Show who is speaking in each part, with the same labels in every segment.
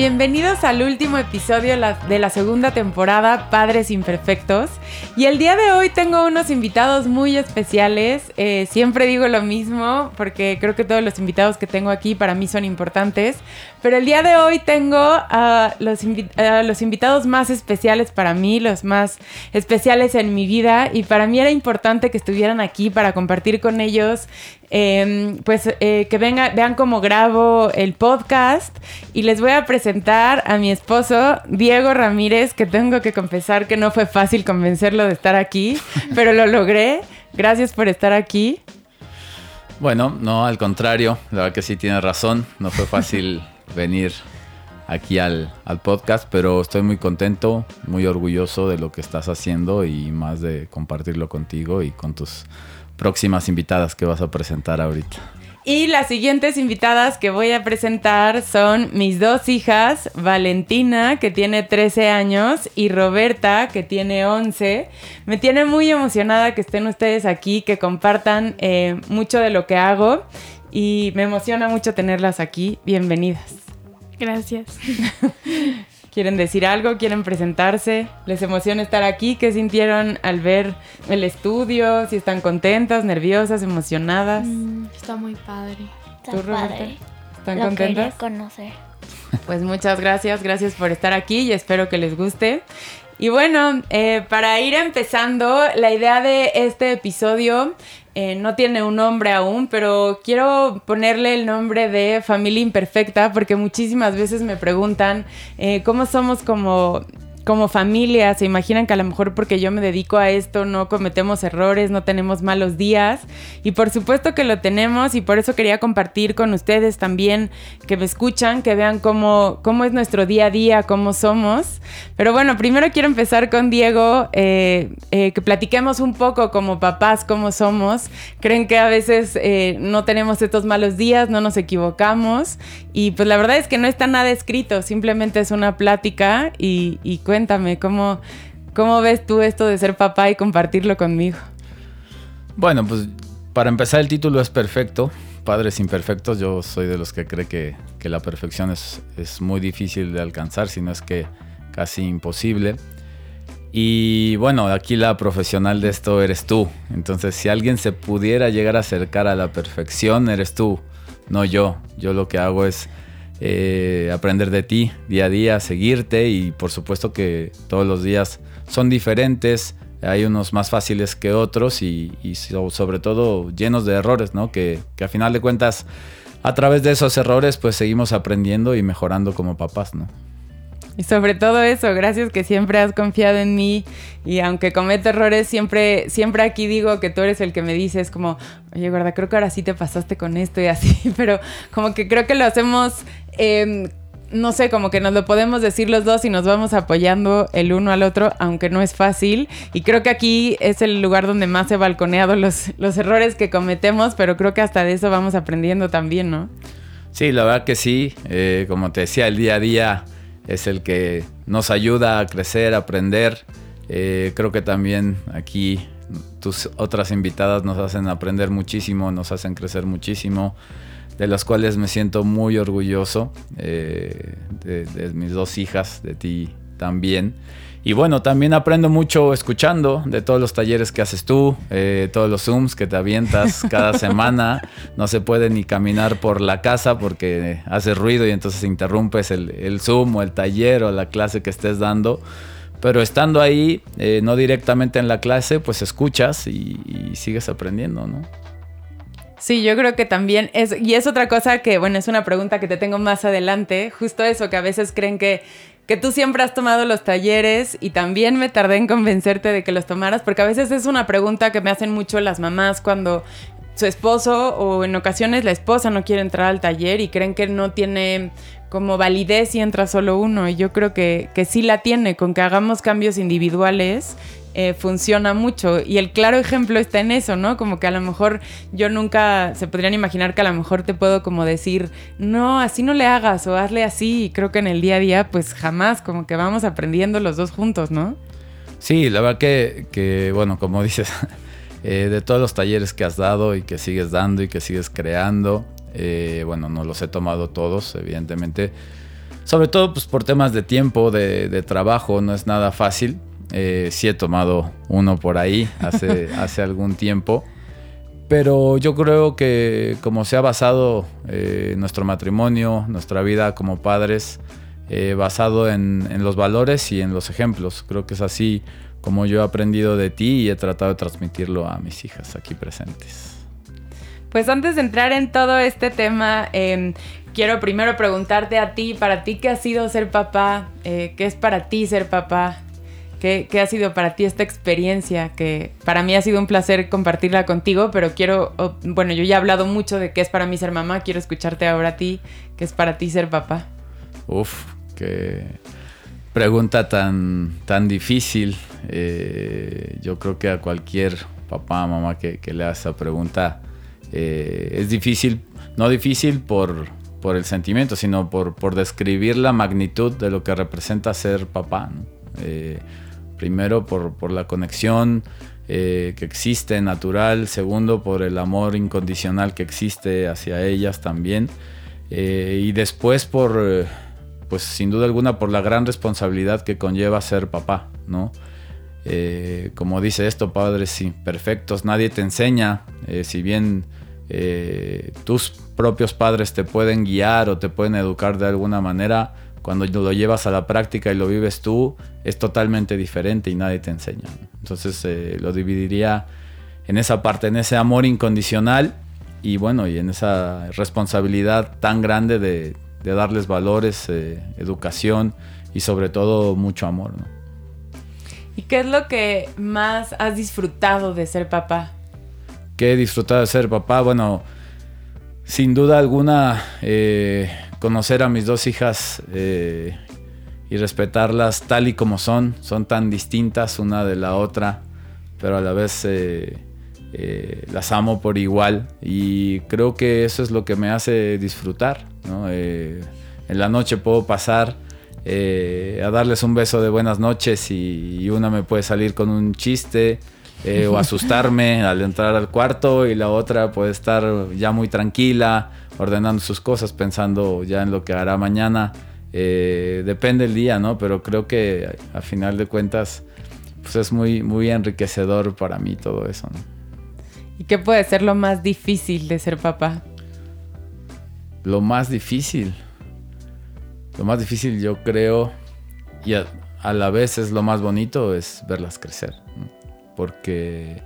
Speaker 1: Bienvenidos al último episodio de la segunda temporada Padres Imperfectos. Y el día de hoy tengo unos invitados muy especiales. Eh, siempre digo lo mismo porque creo que todos los invitados que tengo aquí para mí son importantes. Pero el día de hoy tengo a los, invitados más especiales para mí, los más especiales en mi vida. Y para mí era importante que estuvieran aquí para compartir con ellos Em, pues eh, que venga, vean cómo grabo el podcast y les voy a presentar a mi esposo Diego Ramírez, que tengo que confesar que no fue fácil convencerlo de estar aquí, pero lo logré. Gracias por estar aquí.
Speaker 2: Bueno, no, al contrario, la verdad que sí tiene razón, no fue fácil venir aquí al, al, podcast, pero estoy muy contento, muy orgulloso de lo que estás haciendo y más de compartirlo contigo y con tus próximas invitadas que vas a presentar ahorita.
Speaker 1: Y las siguientes invitadas que voy a presentar son mis dos hijas, Valentina, que tiene 13 años, y Roberta, que tiene 11. Me tiene muy emocionada que estén ustedes aquí, que compartan eh, mucho de lo que hago y me emociona mucho tenerlas aquí. Bienvenidas.
Speaker 3: Gracias.
Speaker 1: ¿Quieren decir algo? ¿Quieren presentarse? ¿Les emociona estar aquí? ¿Qué sintieron al ver el estudio? ¿Si están contentas, nerviosas, emocionadas?
Speaker 3: Mm, está muy padre.
Speaker 4: Está ¿Tú, padre.
Speaker 1: ¿Están Lo contentas?
Speaker 4: conocer.
Speaker 1: Pues muchas gracias, gracias por estar aquí y espero que les guste. Y bueno, eh, para ir empezando, la idea de este episodio eh, no tiene un nombre aún, pero quiero ponerle el nombre de familia imperfecta porque muchísimas veces me preguntan eh, cómo somos como como familia se imaginan que a lo mejor porque yo me dedico a esto no cometemos errores, no tenemos malos días y por supuesto que lo tenemos y por eso quería compartir con ustedes también que me escuchan, que vean cómo, cómo es nuestro día a día, cómo somos. Pero bueno, primero quiero empezar con Diego, eh, eh, que platiquemos un poco como papás, cómo somos. Creen que a veces eh, no tenemos estos malos días, no nos equivocamos y pues la verdad es que no está nada escrito, simplemente es una plática y, y cuéntame, ¿cómo, ¿cómo ves tú esto de ser papá y compartirlo conmigo?
Speaker 2: Bueno, pues para empezar el título es perfecto. Padres imperfectos, yo soy de los que cree que, la perfección es, es, muy difícil de alcanzar, si no es que casi imposible. Y bueno, aquí la profesional de esto eres tú. Entonces, si alguien se pudiera llegar a acercar a la perfección, eres tú, no yo. Yo lo que hago es eh, aprender de ti día a día, seguirte y por supuesto que todos los días son diferentes, hay unos más fáciles que otros y, sobre todo llenos de errores, ¿no? Que, que a final de cuentas a través de esos errores pues seguimos aprendiendo y mejorando como papás, ¿no?
Speaker 1: Y sobre todo eso, gracias que siempre has confiado en mí y aunque cometo errores, siempre, siempre aquí digo que tú eres el que me dices como, oye, verdad, creo que ahora sí te pasaste con esto y así, pero como que creo que lo hacemos, em, no sé, como que nos lo podemos decir los dos y nos vamos apoyando el uno al otro, aunque no es fácil. Y creo que aquí es el lugar donde más he balconeado los, los errores que cometemos, pero creo que hasta de eso vamos aprendiendo también, ¿no?
Speaker 2: Sí, la verdad que sí. Eh, como te decía, el día a día es el que nos ayuda a crecer, a aprender. Eh, creo que también aquí tus otras invitadas nos hacen aprender muchísimo, nos hacen crecer muchísimo, de las cuales me siento muy orgulloso, eh, de mis dos hijas, de ti también. Y bueno, también aprendo mucho escuchando de todos los talleres que haces tú, eh, todos los Zooms que te avientas cada semana. No se puede ni caminar por la casa porque hace ruido y entonces interrumpes el, Zoom o el taller o la clase que estés dando. Pero estando ahí, eh, no directamente en la clase, pues escuchas y, y sigues aprendiendo, ¿no?
Speaker 1: Sí, yo creo que también es, y es otra cosa que, bueno, es una pregunta que te tengo más adelante, justo eso, que a veces creen que que tú siempre has tomado los talleres y también me tardé en convencerte de que los tomaras, porque a veces es una pregunta que me hacen mucho las mamás cuando su esposo o en ocasiones la esposa no quiere entrar al taller y creen que no tiene como validez si entra solo uno. Y yo creo que, que sí la tiene, con que hagamos cambios individuales. Eh, funciona mucho y el claro ejemplo está en eso, ¿no? Como que a lo mejor yo nunca se podrían imaginar que a lo mejor te puedo como decir, no, así no le hagas o hazle así y creo que en el día a día pues jamás, como que vamos aprendiendo los dos juntos, ¿no?
Speaker 2: Sí, la verdad que, que bueno, como dices, eh, de todos los talleres que has dado y que sigues dando y que sigues creando, eh, bueno, no los he tomado todos, evidentemente. Sobre todo pues, por temas de tiempo, de, trabajo, no es nada fácil. Eh, sí he tomado uno por ahí hace, hace algún tiempo. Pero yo creo que como se ha basado eh, nuestro matrimonio, nuestra vida como padres, basado en, en, los valores y en los ejemplos. Creo que es así como yo he aprendido de ti y he tratado de transmitirlo a mis hijas aquí presentes.
Speaker 1: Pues antes de entrar en todo este tema, em, quiero primero preguntarte a ti, para ti, ¿qué ha sido ser papá? Eh, ¿Qué es para ti ser papá? ¿Qué, ha sido para ti esta experiencia? Que para mí ha sido un placer compartirla contigo, pero quiero, bueno, yo ya he hablado mucho de qué es para mí ser mamá, quiero escucharte ahora a ti, ¿qué es para ti ser papá?
Speaker 2: Uf, qué pregunta tan, tan difícil. Eh, yo creo que a cualquier papá, mamá que, le haga esa pregunta, eh, es difícil, no difícil por, por el sentimiento, sino por, por, describir la magnitud de lo que representa ser papá. Eh, primero por, por, la conexión eh, que existe natural, segundo por el amor incondicional que existe hacia ellas también, y después por, pues sin duda alguna, por la gran responsabilidad que conlleva ser papá, ¿no? como dice esto, padres imperfectos, nadie te enseña, si bien eh, tus propios padres te pueden guiar o te pueden educar de alguna manera, cuando lo llevas a la práctica y lo vives tú, es totalmente diferente y nadie te enseña. Entonces eh, lo dividiría en esa parte, en ese amor incondicional y bueno, y en esa responsabilidad tan grande de, darles valores, eh, educación y sobre todo mucho amor.
Speaker 1: ¿Y qué es lo que más has disfrutado de ser papá?
Speaker 2: que he disfrutado de ser papá. Bueno, sin duda alguna, eh, conocer a mis dos hijas eh, y respetarlas tal y como son, son tan distintas una de la otra, pero a la vez eh, las amo por igual y creo que eso es lo que me hace disfrutar. en la noche puedo pasar a darles un beso de buenas noches y una me puede salir con un chiste eh, o asustarme al entrar al cuarto y la otra puede estar ya muy tranquila, ordenando sus cosas, pensando ya en lo que hará mañana. Eh, depende el día, ¿no? Pero creo que a final de cuentas pues es muy, muy enriquecedor para mí todo eso, ¿no?
Speaker 1: ¿Y qué puede ser lo más difícil de ser papá?
Speaker 2: Lo más difícil. Lo más difícil yo creo, y a, a la vez es lo más bonito, es verlas crecer. ¿no? porque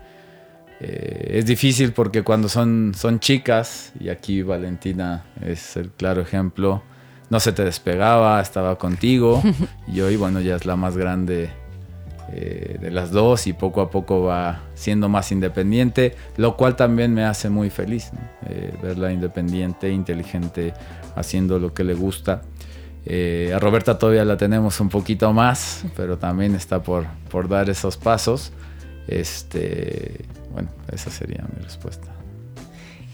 Speaker 2: eh, es difícil porque cuando son, son chicas, y aquí Valentina es el claro ejemplo, no se te despegaba, estaba contigo, y hoy, bueno, ya es la más grande eh, de las dos y poco a poco va siendo más independiente, lo cual también me hace muy feliz, eh, verla independiente, inteligente, haciendo lo que le gusta. a Roberta todavía la tenemos un poquito más, pero también está por, por dar esos pasos. Este, bueno, esa sería mi respuesta.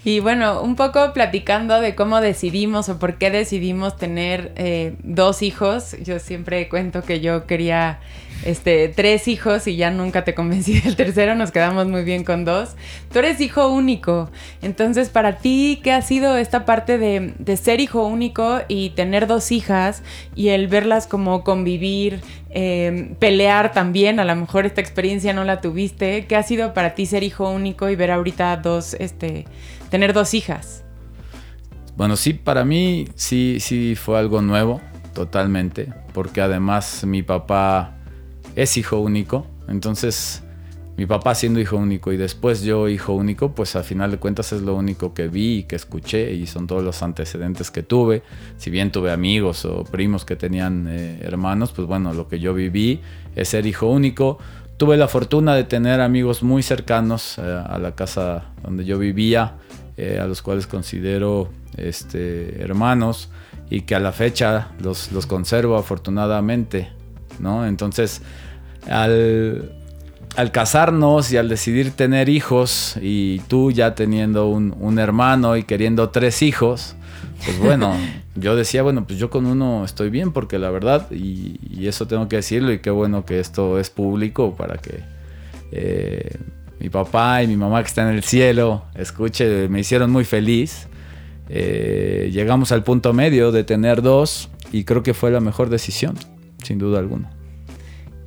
Speaker 1: Y bueno, un poco platicando de cómo decidimos o por qué decidimos tener eh, dos hijos. Yo siempre cuento que yo quería este, tres hijos y ya nunca te convencí del tercero, nos quedamos muy bien con dos. Tú eres hijo único, entonces para ti, ¿qué ha sido esta parte de, ser hijo único y tener dos hijas y el verlas como convivir, Em, pelear también, a lo mejor esta experiencia no la tuviste. ¿Qué ha sido para ti ser hijo único y ver ahorita dos, este, tener dos hijas?
Speaker 2: Bueno, sí, para mí sí, sí fue algo nuevo, totalmente, porque además mi papá es hijo único, entonces mi papá siendo hijo único y después yo hijo único, pues al final de cuentas es lo único que vi y que escuché y son todos los antecedentes que tuve. Si bien tuve amigos o primos que tenían eh, hermanos, pues bueno, lo que yo viví es ser hijo único. tuve la fortuna de tener amigos muy cercanos eh, a la casa donde yo vivía, eh, a los cuales considero este, hermanos y que a la fecha los, los conservo afortunadamente, ¿no? Entonces, al, al, casarnos y al decidir tener hijos y tú ya teniendo un, un hermano y queriendo tres hijos, pues bueno, yo decía, bueno, pues yo con uno estoy bien porque la verdad, y, eso tengo que decirlo, y qué bueno que esto es público para que eh, mi papá y mi mamá que están en el cielo escuche, me hicieron muy feliz. Eh, llegamos al punto medio de tener dos y creo que fue la mejor decisión, sin duda alguna.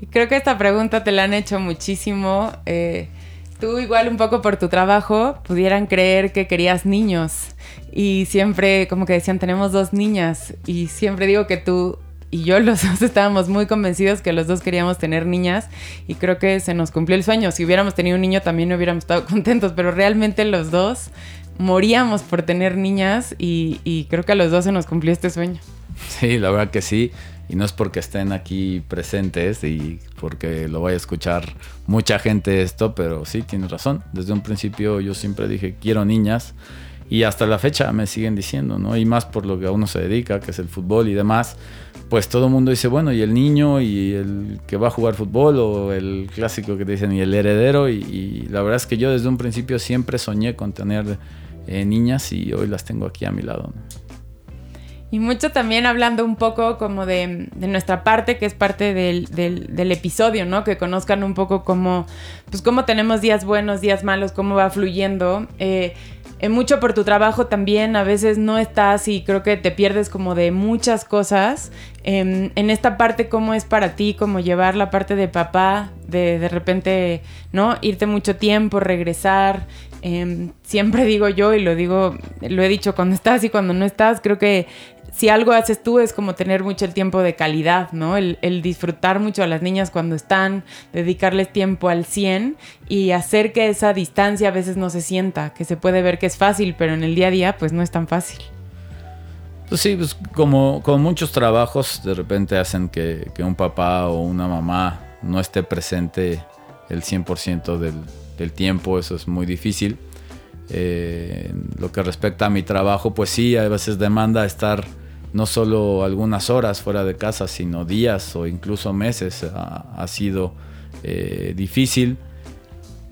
Speaker 1: Y creo que esta pregunta te la han hecho muchísimo. Eh, tú igual un poco por tu trabajo pudieran creer que querías niños y siempre como que decían tenemos dos niñas y siempre digo que tú y yo los dos estábamos muy convencidos que los dos queríamos tener niñas y creo que se nos cumplió el sueño. Si hubiéramos tenido un niño también hubiéramos estado contentos, pero realmente los dos moríamos por tener niñas y, y creo que a los dos se nos cumplió este sueño.
Speaker 2: Sí, la verdad que sí. Y no es porque estén aquí presentes y porque lo vaya a escuchar mucha gente esto, pero sí, tienes razón. Desde un principio yo siempre dije, quiero niñas. Y hasta la fecha me siguen diciendo, ¿no? Y más por lo que a uno se dedica, que es el fútbol y demás. Pues todo el mundo dice, bueno, y el niño y el que va a jugar fútbol o el clásico que te dicen y el heredero. Y, la verdad es que yo desde un principio siempre soñé con tener eh, niñas y hoy las tengo aquí a mi lado. ¿no?
Speaker 1: Y mucho también hablando un poco como de, nuestra parte, que es parte del, episodio, ¿no? Que conozcan un poco cómo, pues cómo tenemos días buenos, días malos, cómo va fluyendo. Eh, mucho por tu trabajo también, a veces no estás y creo que te pierdes como de muchas cosas. Em, en esta parte, ¿cómo es para ti? Como llevar la parte de papá, de de repente, ¿no? Irte mucho tiempo, regresar. Em, siempre digo yo y lo digo, lo he dicho cuando estás y cuando no estás, creo que si algo haces tú es como tener mucho el tiempo de calidad, ¿no? El, disfrutar mucho a las niñas cuando están, dedicarles tiempo al 100 y hacer que esa distancia a veces no se sienta, que se puede ver que es fácil, pero en el día a día pues no es tan fácil.
Speaker 2: Pues sí, pues como, muchos trabajos de repente hacen que, un papá o una mamá no esté presente el 100% del, del tiempo, eso es muy difícil. Eh, lo que respecta a mi trabajo, pues sí, a veces demanda estar no solo algunas horas fuera de casa, sino días o incluso meses. Ha, sido eh, difícil.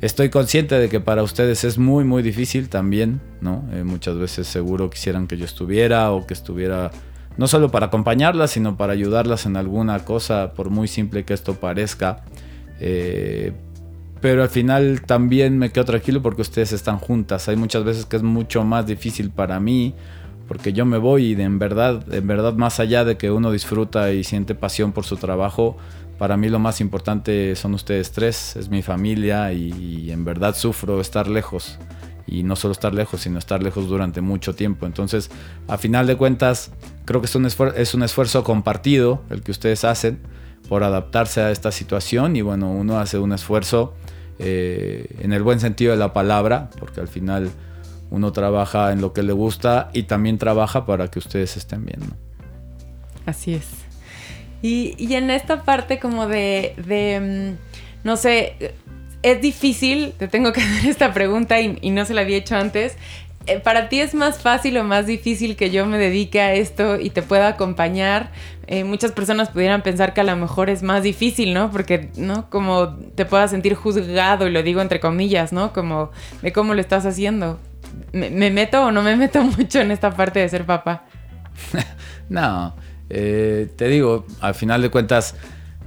Speaker 2: Estoy consciente de que para ustedes es muy, muy difícil también, ¿no? Eh, muchas veces seguro quisieran que yo estuviera o que estuviera no solo para acompañarlas, sino para ayudarlas en alguna cosa, por muy simple que esto parezca. Eh, pero al final también me quedo tranquilo porque ustedes están juntas. Hay muchas veces que es mucho más difícil para mí porque yo me voy y de en verdad, en verdad más allá de que uno disfruta y siente pasión por su trabajo, para mí lo más importante son ustedes tres, es mi familia y, en verdad sufro estar lejos. Y no solo estar lejos, sino estar lejos durante mucho tiempo. Entonces, a final de cuentas, creo que es un, es un esfuerzo compartido el que ustedes hacen por adaptarse a esta situación y bueno, uno hace un esfuerzo eh, en el buen sentido de la palabra, porque al final uno trabaja en lo que le gusta y también trabaja para que ustedes estén bien.
Speaker 1: Así es. Y, en esta parte como de, mm, no sé, es difícil, te tengo que hacer esta pregunta y, no se la había hecho antes. Eh, ¿Para ti es más fácil o más difícil que yo me dedique a esto y te pueda acompañar? Eh, muchas personas pudieran pensar que a lo mejor es más difícil, ¿no? Porque, ¿no? Como te puedas sentir juzgado, y lo digo entre comillas, ¿no? Como de cómo lo estás haciendo. ¿Me, meto o no me meto mucho en esta parte de ser papá?
Speaker 2: no, eh, te digo, al final de cuentas,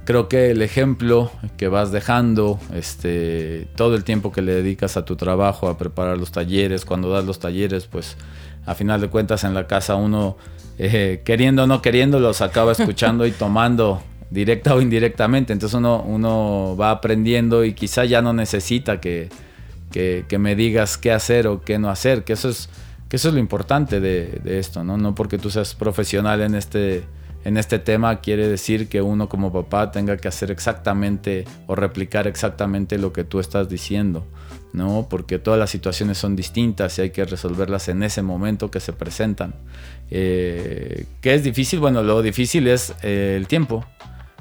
Speaker 2: creo que el ejemplo que vas dejando, este, todo el tiempo que le dedicas a tu trabajo, a preparar los talleres, cuando das los talleres, pues a final de cuentas en la casa uno, eh, queriendo o no queriendo, los acaba escuchando y tomando directa o indirectamente. Entonces uno, uno va aprendiendo y quizá ya no necesita que que, me digas qué hacer o qué no hacer, que eso es, que eso es lo importante de, esto, ¿no? No porque tú seas profesional en este, en este tema quiere decir que uno como papá tenga que hacer exactamente o replicar exactamente lo que tú estás diciendo, ¿no? Porque todas las situaciones son distintas y hay que resolverlas en ese momento que se presentan. Eh, ¿Qué es difícil? Bueno, lo difícil es eh, el tiempo.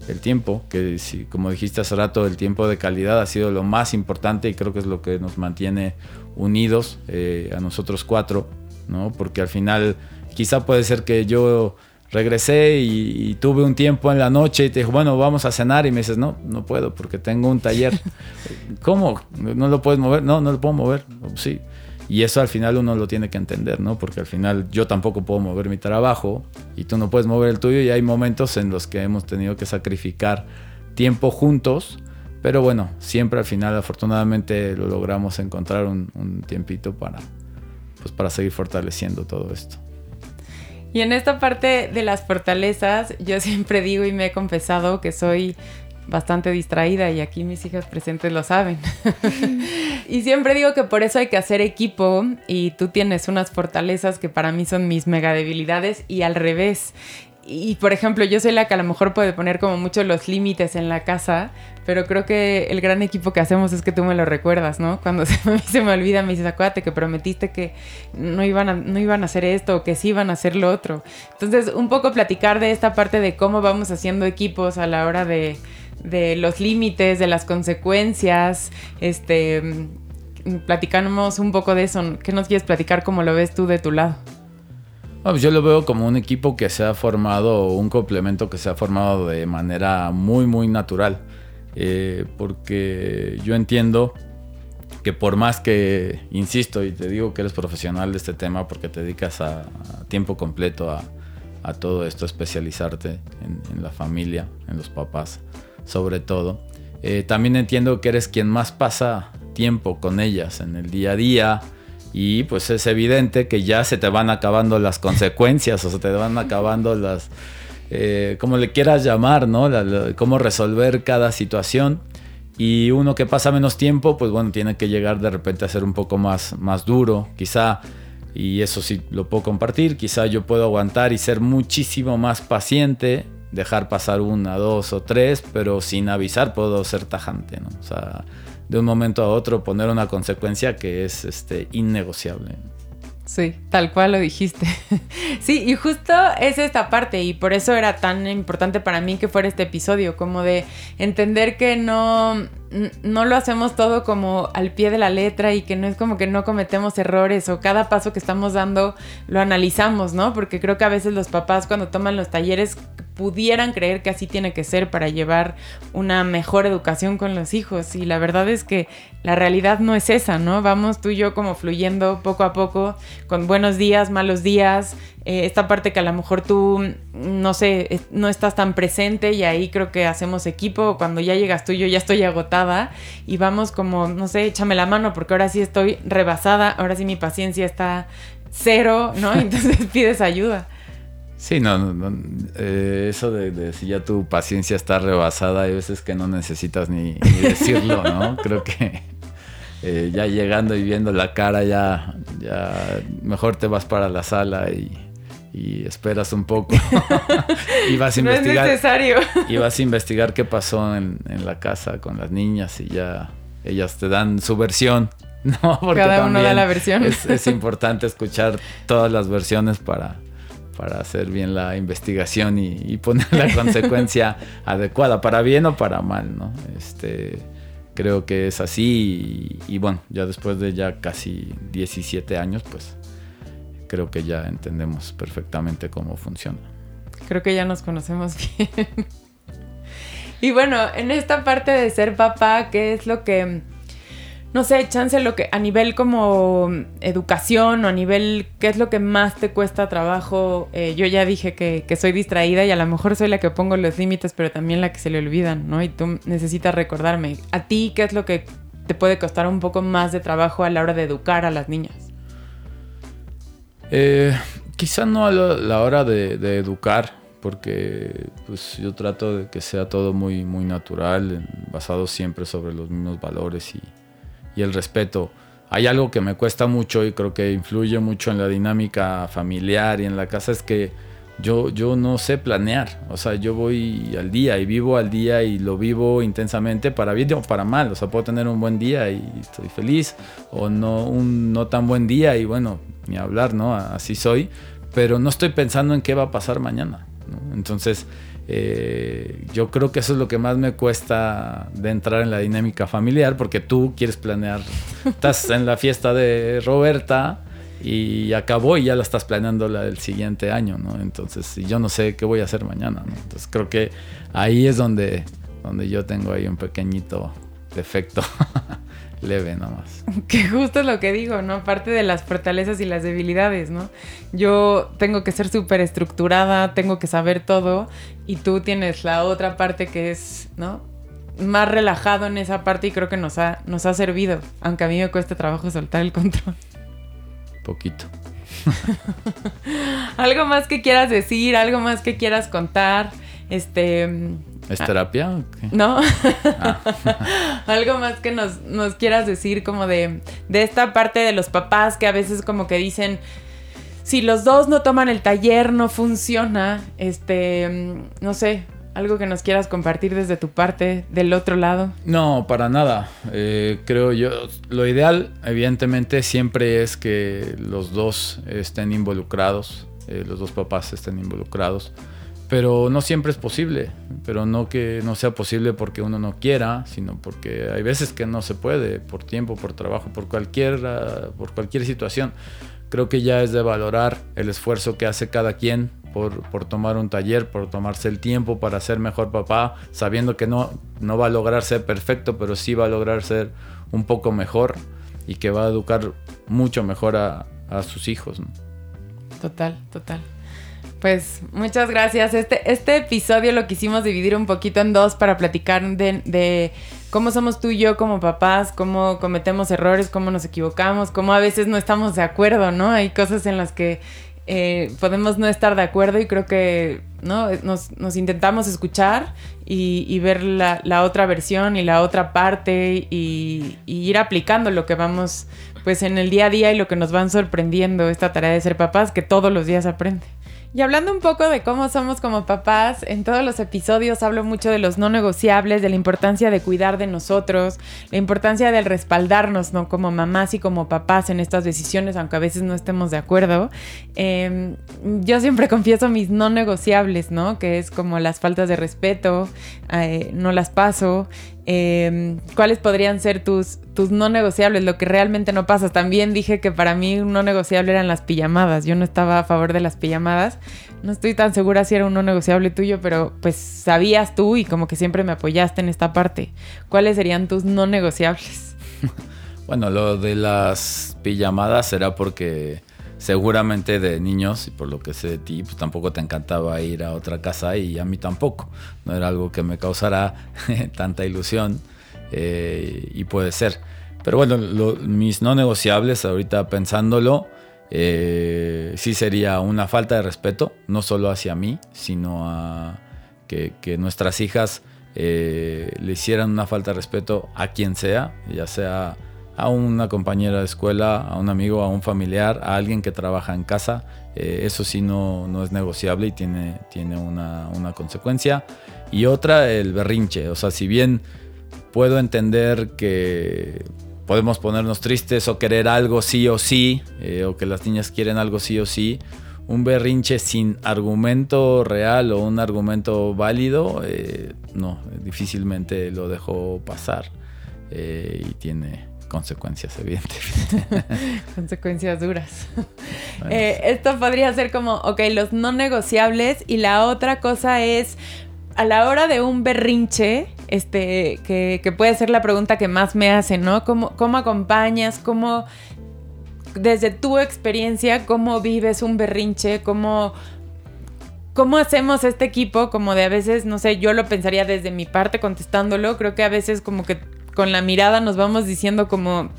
Speaker 2: El tiempo, que si, como dijiste hace rato, el tiempo de calidad ha sido lo más importante y creo que es lo que nos mantiene unidos eh, a nosotros cuatro, ¿no? Porque al final quizá puede ser que yo regresé y, tuve un tiempo en la noche y te dijo, bueno, vamos a cenar y me dices, no, no puedo porque tengo un taller. ¿Cómo? ¿No lo puedes mover? No, no lo puedo mover. Sí. Y eso al final uno lo tiene que entender, ¿no? Porque al final yo tampoco puedo mover mi trabajo y tú no puedes mover el tuyo y hay momentos en los que hemos tenido que sacrificar tiempo juntos, pero bueno, siempre al final afortunadamente lo logramos encontrar un, tiempito para, pues para seguir fortaleciendo todo esto.
Speaker 1: Y en esta parte de las fortalezas, yo siempre digo y me he confesado que soy bastante distraída y aquí mis hijas presentes lo saben. y siempre digo que por eso hay que hacer equipo y tú tienes unas fortalezas que para mí son mis mega debilidades y al revés. Y por ejemplo, yo soy la que a lo mejor puede poner como mucho los límites en la casa, pero creo que el gran equipo que hacemos es que tú me lo recuerdas, ¿no? Cuando se me, se me olvida, me dices, acuérdate que prometiste que no iban, a, no iban a hacer esto o que sí iban a hacer lo otro. Entonces, un poco platicar de esta parte de cómo vamos haciendo equipos a la hora de, de los límites, de las consecuencias, este, platicamos un poco de eso. ¿Qué nos quieres platicar? ¿Cómo lo ves tú de tu lado?
Speaker 2: Pues yo lo veo como un equipo que se ha formado, un complemento que se ha formado de manera muy, muy natural. Eh, porque yo entiendo que por más que, insisto, y te digo que eres profesional de este tema porque te dedicas a, tiempo completo a, todo esto, especializarte en, la familia, en los papás, sobre todo. Eh, también entiendo que eres quien más pasa tiempo con ellas en el día a día, y pues es evidente que ya se te van acabando las consecuencias o se te van acabando las, eh, como le quieras llamar, ¿no? cómo resolver cada situación. Y uno que pasa menos tiempo, pues bueno, tiene que llegar de repente a ser un poco más, más duro, quizá, y eso sí lo puedo compartir, quizá yo puedo aguantar y ser muchísimo más paciente, dejar pasar una, dos o tres, pero sin avisar puedo ser tajante, ¿no? O sea, de un momento a otro poner una consecuencia que es este, innegociable.
Speaker 1: Sí, tal cual lo dijiste. sí, y justo es esta parte y por eso era tan importante para mí que fuera este episodio, como de entender que no, no lo hacemos todo como al pie de la letra y que no es como que no cometemos errores o cada paso que estamos dando lo analizamos, ¿no? Porque creo que a veces los papás cuando toman los talleres pudieran creer que así tiene que ser para llevar una mejor educación con los hijos. Y la verdad es que la realidad no es esa, ¿no? Vamos tú y yo como fluyendo poco a poco, con buenos días, malos días, eh, esta parte que a lo mejor tú, no sé, no estás tan presente y ahí creo que hacemos equipo. Cuando ya llegas tú yo ya estoy agotada y vamos como, no sé, échame la mano porque ahora sí estoy rebasada, ahora sí mi paciencia está cero, ¿no? Entonces pides ayuda.
Speaker 2: Sí, no, no, eh, eso de, si ya tu paciencia está rebasada, hay veces que no necesitas ni, decirlo, ¿no? Creo que eh, ya llegando y viendo la cara, ya, ya mejor te vas para la sala y, esperas un poco y vas a investigar.
Speaker 1: No es necesario.
Speaker 2: y vas a investigar qué pasó en, la casa con las niñas y ya ellas te dan su versión. No, porque
Speaker 1: Cada uno da la versión.
Speaker 2: es importante escuchar todas las versiones para para hacer bien la investigación y, poner la consecuencia adecuada, para bien o para mal, ¿no? Este, creo que es así y, bueno, ya después de ya casi 17 años, pues creo que ya entendemos perfectamente cómo funciona.
Speaker 1: Creo que ya nos conocemos bien. y bueno, en esta parte de ser papá, ¿qué es lo que no sé, chance lo que a nivel como educación o a nivel qué es lo que más te cuesta trabajo. Eh, yo ya dije que, soy distraída y a lo mejor soy la que pongo los límites, pero también la que se le olvidan, ¿no? Y tú necesitas recordarme. ¿A ti qué es lo que te puede costar un poco más de trabajo a la hora de educar a las niñas?
Speaker 2: Eh, quizá no a la, hora de, de, educar, porque pues yo trato de que sea todo muy, muy natural, basado siempre sobre los mismos valores y y el respeto. Hay algo que me cuesta mucho y creo que influye mucho en la dinámica familiar y en la casa es que yo, yo no sé planear. O sea, yo voy al día y vivo al día y lo vivo intensamente para bien o para mal. O sea, puedo tener un buen día y estoy feliz o no un no tan buen día y bueno, ni hablar, ¿no? Así soy. Pero no estoy pensando en qué va a pasar mañana. Entonces, eh, yo creo que eso es lo que más me cuesta de entrar en la dinámica familiar, porque tú quieres planear, estás en la fiesta de Roberta y acabó y ya la estás planeando la del siguiente año, ¿no? Entonces, yo no sé qué voy a hacer mañana, ¿no? Entonces, creo que ahí es donde, donde yo tengo ahí un pequeñito defecto. leve nomás.
Speaker 1: Que justo es lo que digo, ¿no? Aparte de las fortalezas y las debilidades, ¿no? Yo tengo que ser súper estructurada, tengo que saber todo y tú tienes la otra parte que es, ¿no? Más relajado en esa parte y creo que nos ha, nos ha servido, aunque a mí me cuesta trabajo soltar el control.
Speaker 2: Poquito.
Speaker 1: algo más que quieras decir, algo más que quieras contar, este
Speaker 2: ¿Es ah. terapia?
Speaker 1: No. Ah. Algo más que nos, quieras decir como de, de esta parte de los papás que a veces como que dicen, si los dos no toman el taller no funciona, este, no sé, algo que nos quieras compartir desde tu parte, del otro lado.
Speaker 2: No, para nada. Eh, creo yo, lo ideal evidentemente siempre es que los dos estén involucrados, eh, los dos papás estén involucrados pero no siempre es posible, pero no que no sea posible porque uno no quiera, sino porque hay veces que no se puede, por tiempo, por trabajo, por cualquier, por cualquier situación. Creo que ya es de valorar el esfuerzo que hace cada quien por, por, tomar un taller, por tomarse el tiempo para ser mejor papá, sabiendo que no, no va a lograr ser perfecto, pero sí va a lograr ser un poco mejor y que va a educar mucho mejor a, a sus hijos.
Speaker 1: Total, total. Pues muchas gracias. Este, este episodio lo quisimos dividir un poquito en dos para platicar de, cómo somos tú y yo como papás, cómo cometemos errores, cómo nos equivocamos, cómo a veces no estamos de acuerdo, ¿no? Hay cosas en las que eh, podemos no estar de acuerdo y creo que ¿no? nos, intentamos escuchar y, ver la, otra versión y la otra parte y, y, ir aplicando lo que vamos pues en el día a día y lo que nos van sorprendiendo esta tarea de ser papás que todos los días aprende. Y hablando un poco de cómo somos como papás, en todos los episodios hablo mucho de los no negociables, de la importancia de cuidar de nosotros, la importancia del respaldarnos, ¿no? Como mamás y como papás en estas decisiones, aunque a veces no estemos de acuerdo. Em, yo siempre confieso mis no negociables, ¿no? Que es como las faltas de respeto, eh, no las paso, Em, cuáles podrían ser tus, tus no negociables, lo que realmente no pasa. También dije que para mí un no negociable eran las pijamadas. Yo no estaba a favor de las pijamadas. No estoy tan segura si era un no negociable tuyo, pero pues sabías tú y como que siempre me apoyaste en esta parte. ¿Cuáles serían tus no negociables?
Speaker 2: bueno, lo de las pijamadas será porque seguramente de niños, y por lo que sé de ti, pues tampoco te encantaba ir a otra casa y a mí tampoco. No era algo que me causara tanta ilusión eh, y puede ser. Pero bueno, mis no negociables, ahorita pensándolo, eh, sí sería una falta de respeto, no solo hacia mí, sino a que, nuestras hijas eh, le hicieran una falta de respeto a quien sea, ya sea a una compañera de escuela, a un amigo, a un familiar, a alguien que trabaja en casa. Eh, eso sí no, no, es negociable y tiene, tiene una, una, consecuencia. Y otra, el berrinche. O sea, si bien puedo entender que podemos ponernos tristes o querer algo sí o sí, eh, o que las niñas quieren algo sí o sí, un berrinche sin argumento real o un argumento válido, eh, no, difícilmente lo dejo pasar. y tiene, consecuencias, evidentemente.
Speaker 1: consecuencias duras. Eh, esto podría ser como, ok, los no negociables y la otra cosa es, a la hora de un berrinche, este, que, puede ser la pregunta que más me hacen, ¿no? ¿Cómo, cómo acompañas? ¿Cómo, desde tu experiencia, cómo vives un berrinche? ¿Cómo... ¿Cómo hacemos este equipo? Como de a veces, no sé, yo lo pensaría desde mi parte contestándolo, creo que a veces como que con la mirada nos vamos diciendo como,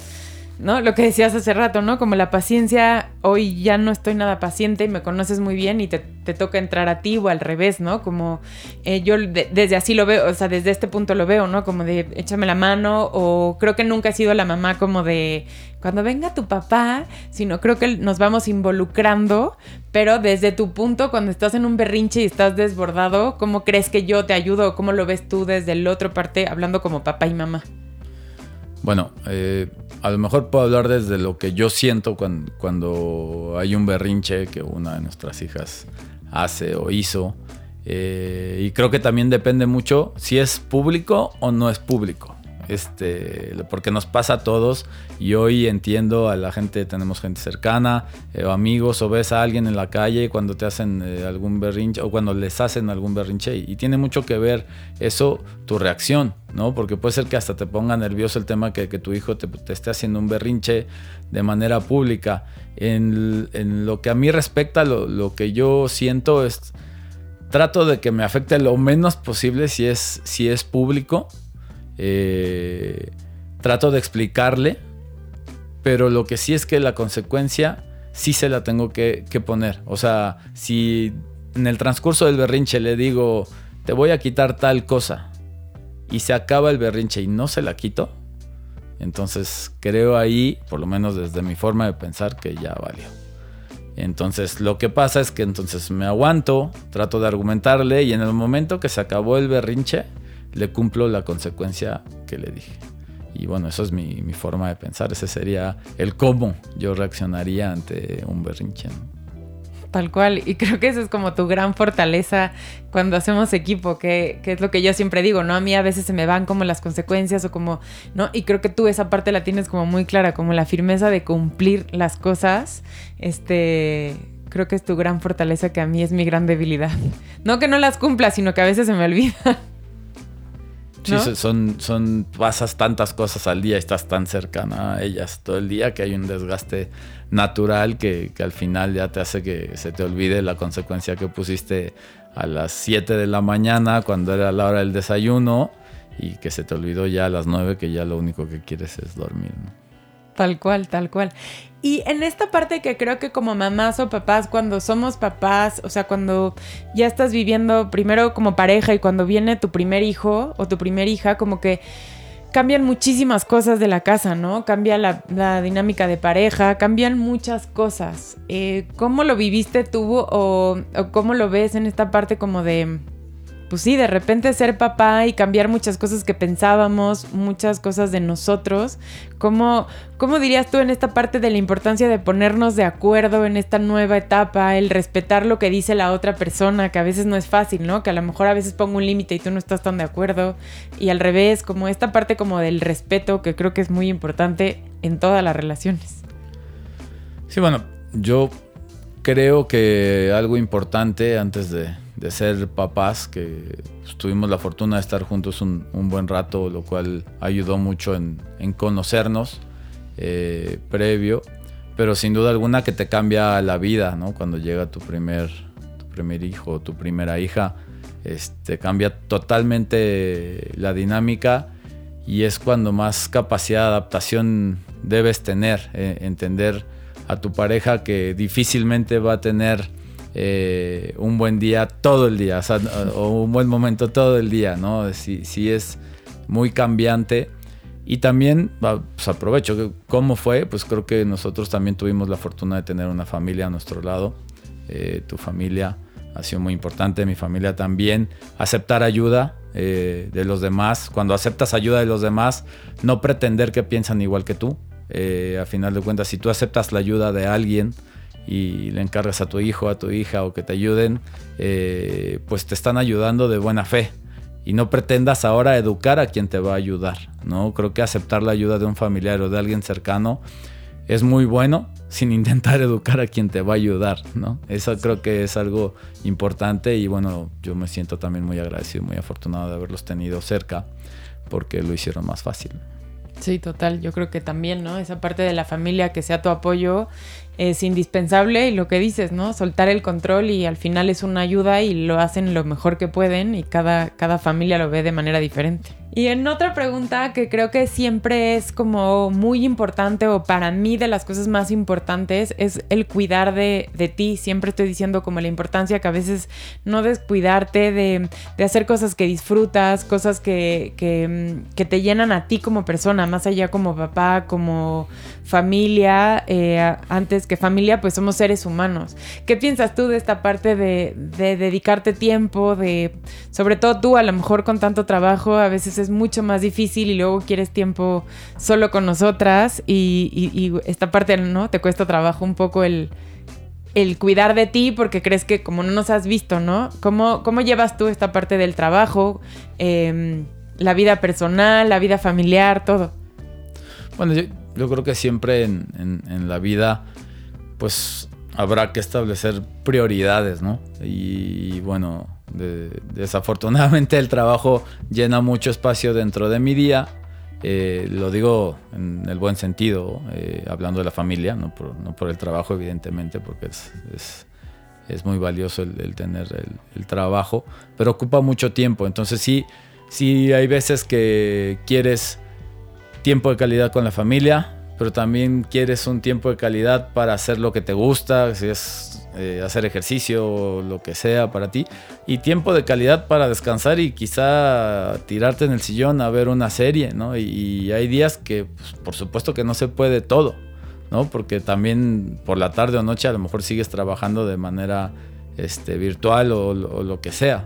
Speaker 1: ¿no? Lo que decías hace rato, ¿no? Como la paciencia, hoy ya no estoy nada paciente y me conoces muy bien y te, toca entrar a ti o al revés, ¿no? Como eh, yo desde así lo veo, o sea, desde este punto lo veo, ¿no? Como de échame la mano o creo que nunca he sido la mamá como de cuando venga tu papá, sino creo que nos vamos involucrando, pero desde tu punto, cuando estás en un berrinche y estás desbordado, ¿cómo crees que yo te ayudo cómo lo ves tú desde el otro parte, hablando como papá y mamá?
Speaker 2: Bueno, eh, a lo mejor puedo hablar desde lo que yo siento cuando, hay un berrinche que una de nuestras hijas hace o hizo. Eh, y creo que también depende mucho si es público o no es público. Este, porque nos pasa a todos y hoy entiendo a la gente, tenemos gente cercana eh, o amigos o ves a alguien en la calle cuando te hacen eh, algún berrinche o cuando les hacen algún berrinche y, tiene mucho que ver eso, tu reacción, ¿no? Porque puede ser que hasta te ponga nervioso el tema que, que tu hijo te, esté haciendo un berrinche de manera pública. En, en lo que a mí respecta, lo, lo que yo siento es trato de que me afecte lo menos posible si es, si es público. Eh, trato de explicarle, pero lo que sí es que la consecuencia sí se la tengo que, poner. O sea, si en el transcurso del berrinche le digo, te voy a quitar tal cosa, y se acaba el berrinche y no se la quito, entonces creo ahí, por lo menos desde mi forma de pensar, que ya valió. Entonces lo que pasa es que entonces me aguanto, trato de argumentarle y en el momento que se acabó el berrinche, le cumplo la consecuencia que le dije. Y bueno, eso es mi, forma de pensar, ese sería el cómo yo reaccionaría ante un berrinche.
Speaker 1: Tal cual, y creo que eso es como tu gran fortaleza cuando hacemos equipo, que, que, es lo que yo siempre digo, ¿no? A mí a veces se me van como las consecuencias o como, ¿no? Y creo que tú esa parte la tienes como muy clara, como la firmeza de cumplir las cosas, este, creo que es tu gran fortaleza que a mí es mi gran debilidad. No que no las cumpla, sino que a veces se me olvida.
Speaker 2: Sí, son, son, pasas tantas cosas al día, estás tan cercana a ellas todo el día que hay un desgaste natural que, al final ya te hace que se te olvide la consecuencia que pusiste a las 7 de la mañana cuando era la hora del desayuno y que se te olvidó ya a las 9 que ya lo único que quieres es dormir.
Speaker 1: Tal cual, tal cual. Y en esta parte que creo que como mamás o papás, cuando somos papás, o sea, cuando ya estás viviendo primero como pareja y cuando viene tu primer hijo o tu primer hija, como que cambian muchísimas cosas de la casa, ¿no? Cambia la, dinámica de pareja, cambian muchas cosas. Eh, ¿Cómo lo viviste tú o, o cómo lo ves en esta parte como de pues sí, de repente ser papá y cambiar muchas cosas que pensábamos, muchas cosas de nosotros. ¿Cómo, ¿Cómo dirías tú en esta parte de la importancia de ponernos de acuerdo en esta nueva etapa, el respetar lo que dice la otra persona, que a veces no es fácil, ¿no? Que a lo mejor a veces pongo un límite y tú no estás tan de acuerdo. Y al revés, como esta parte como del respeto, que creo que es muy importante en todas las relaciones.
Speaker 2: Sí, bueno, yo creo que algo importante antes de, de ser papás, que tuvimos la fortuna de estar juntos un, buen rato, lo cual ayudó mucho en, conocernos eh, previo, pero sin duda alguna que te cambia la vida, ¿no? Cuando llega tu primer, tu primer hijo, tu primera hija, este, cambia totalmente la dinámica y es cuando más capacidad de adaptación debes tener, eh, entender a tu pareja que difícilmente va a tener eh, un buen día todo el día, o, un buen momento todo el día, ¿no? Si, es muy cambiante. Y también, pues aprovecho, ¿cómo fue? Pues creo que nosotros también tuvimos la fortuna de tener una familia a nuestro lado. Eh, tu familia ha sido muy importante, mi familia también. Aceptar ayuda eh, de los demás. Cuando aceptas ayuda de los demás, no pretender que piensan igual que tú. a final de cuentas, si tú aceptas la ayuda de alguien, y le encargas a tu hijo, a tu hija o que te ayuden, eh, pues te están ayudando de buena fe. Y no pretendas ahora educar a quien te va a ayudar, ¿no? Creo que aceptar la ayuda de un familiar o de alguien cercano es muy bueno sin intentar educar a quien te va a ayudar, ¿no? Eso creo que es algo importante y bueno, yo me siento también muy agradecido, muy afortunado de haberlos tenido cerca porque lo hicieron más fácil.
Speaker 1: Sí, total. Yo creo que también, ¿no? Esa parte de la familia que sea tu apoyo es indispensable y lo que dices, ¿no? Soltar el control y al final es una ayuda y lo hacen lo mejor que pueden y cada, cada familia lo ve de manera diferente. Y en otra pregunta que creo que siempre es como muy importante o para mí de las cosas más importantes es el cuidar de, ti. Siempre estoy diciendo como la importancia que a veces no descuidarte de, hacer cosas que disfrutas, cosas que, que, te llenan a ti como persona, más allá como papá, como familia, eh, antes que familia, pues somos seres humanos. ¿Qué piensas tú de esta parte de, de dedicarte tiempo, de sobre todo tú a lo mejor con tanto trabajo, a veces es es mucho más difícil y luego quieres tiempo solo con nosotras y, esta parte, ¿no? Te cuesta trabajo un poco el, el cuidar de ti porque crees que como no nos has visto, ¿no? ¿Cómo, cómo llevas tú esta parte del trabajo, em, la vida personal, la vida familiar, todo?
Speaker 2: Bueno, yo, creo que siempre en, la vida, pues habrá que establecer prioridades, ¿no? Y, bueno, desafortunadamente el trabajo llena mucho espacio dentro de mi día eh, lo digo en el buen sentido, eh, hablando de la familia, no por, el trabajo, evidentemente, porque es, muy valioso el, tener el, trabajo, pero ocupa mucho tiempo. Entonces sí, sí hay veces que quieres tiempo de calidad con la familia, pero también quieres un tiempo de calidad para hacer lo que te gusta, si es eh, hacer ejercicio o lo que sea para ti, y tiempo de calidad para descansar y quizá tirarte en el sillón a ver una serie, ¿no? Y, hay días que, pues, por supuesto que no se puede todo, ¿no? Porque también por la tarde o noche a lo mejor sigues trabajando de manera este, virtual o, lo que sea,